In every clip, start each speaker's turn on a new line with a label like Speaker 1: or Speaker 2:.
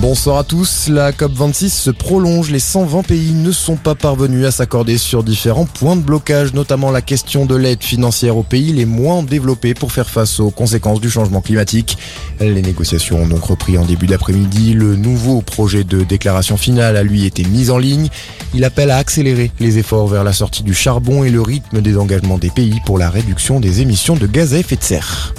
Speaker 1: Bonsoir à tous. La COP26 se prolonge. Les 120 pays ne sont pas parvenus à s'accorder sur différents points de blocage, notamment la question de l'aide financière aux pays les moins développés pour faire face aux conséquences du changement climatique. Les négociations ont donc repris en début d'après-midi. Le nouveau projet de déclaration finale a lui été mis en ligne. Il appelle à accélérer les efforts vers la sortie du charbon et le rythme des engagements des pays pour la réduction des émissions de gaz à effet de serre.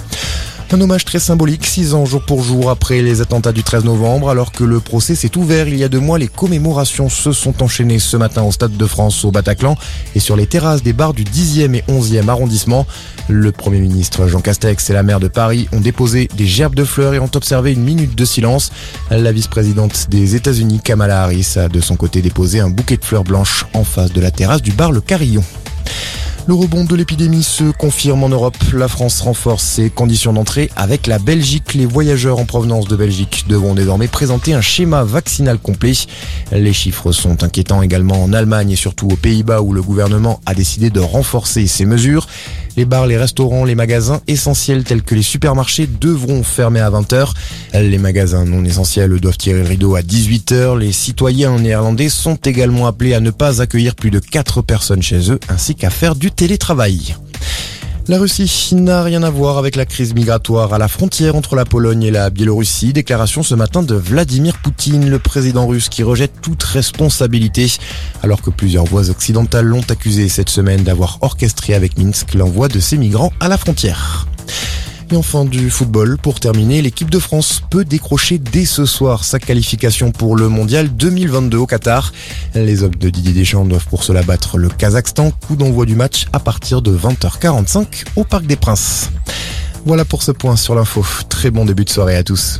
Speaker 1: Un hommage très symbolique, six ans jour pour jour après les attentats du 13 novembre, alors que le procès s'est ouvert il y a deux mois, les commémorations se sont enchaînées ce matin au Stade de France au Bataclan et sur les terrasses des bars du 10e et 11e arrondissement. Le Premier ministre Jean Castex et la maire de Paris ont déposé des gerbes de fleurs et ont observé une minute de silence. La vice-présidente des États-Unis, Kamala Harris, a de son côté déposé un bouquet de fleurs blanches en face de la terrasse du bar Le Carillon. Le rebond de l'épidémie se confirme en Europe. La France renforce ses conditions d'entrée avec la Belgique. Les voyageurs en provenance de Belgique devront désormais présenter un schéma vaccinal complet. Les chiffres sont inquiétants également en Allemagne et surtout aux Pays-Bas où le gouvernement a décidé de renforcer ses mesures. Les bars, les restaurants, les magasins essentiels tels que les supermarchés devront fermer à 20h. Les magasins non essentiels doivent tirer le rideau à 18h. Les citoyens néerlandais sont également appelés à ne pas accueillir plus de 4 personnes chez eux ainsi qu'à faire du télétravail. La Russie n'a rien à voir avec la crise migratoire à la frontière entre la Pologne et la Biélorussie. Déclaration ce matin de Vladimir Poutine, le président russe qui rejette toute responsabilité, alors que plusieurs voix occidentales l'ont accusé cette semaine d'avoir orchestré avec Minsk l'envoi de ces migrants à la frontière. Et du football, pour terminer, l'équipe de France peut décrocher dès ce soir sa qualification pour le mondial 2022 au Qatar. Les hommes de Didier Deschamps doivent pour cela battre le Kazakhstan, coup d'envoi du match à partir de 20h45 au Parc des Princes. Voilà pour ce point sur l'info. Très bon début de soirée à tous.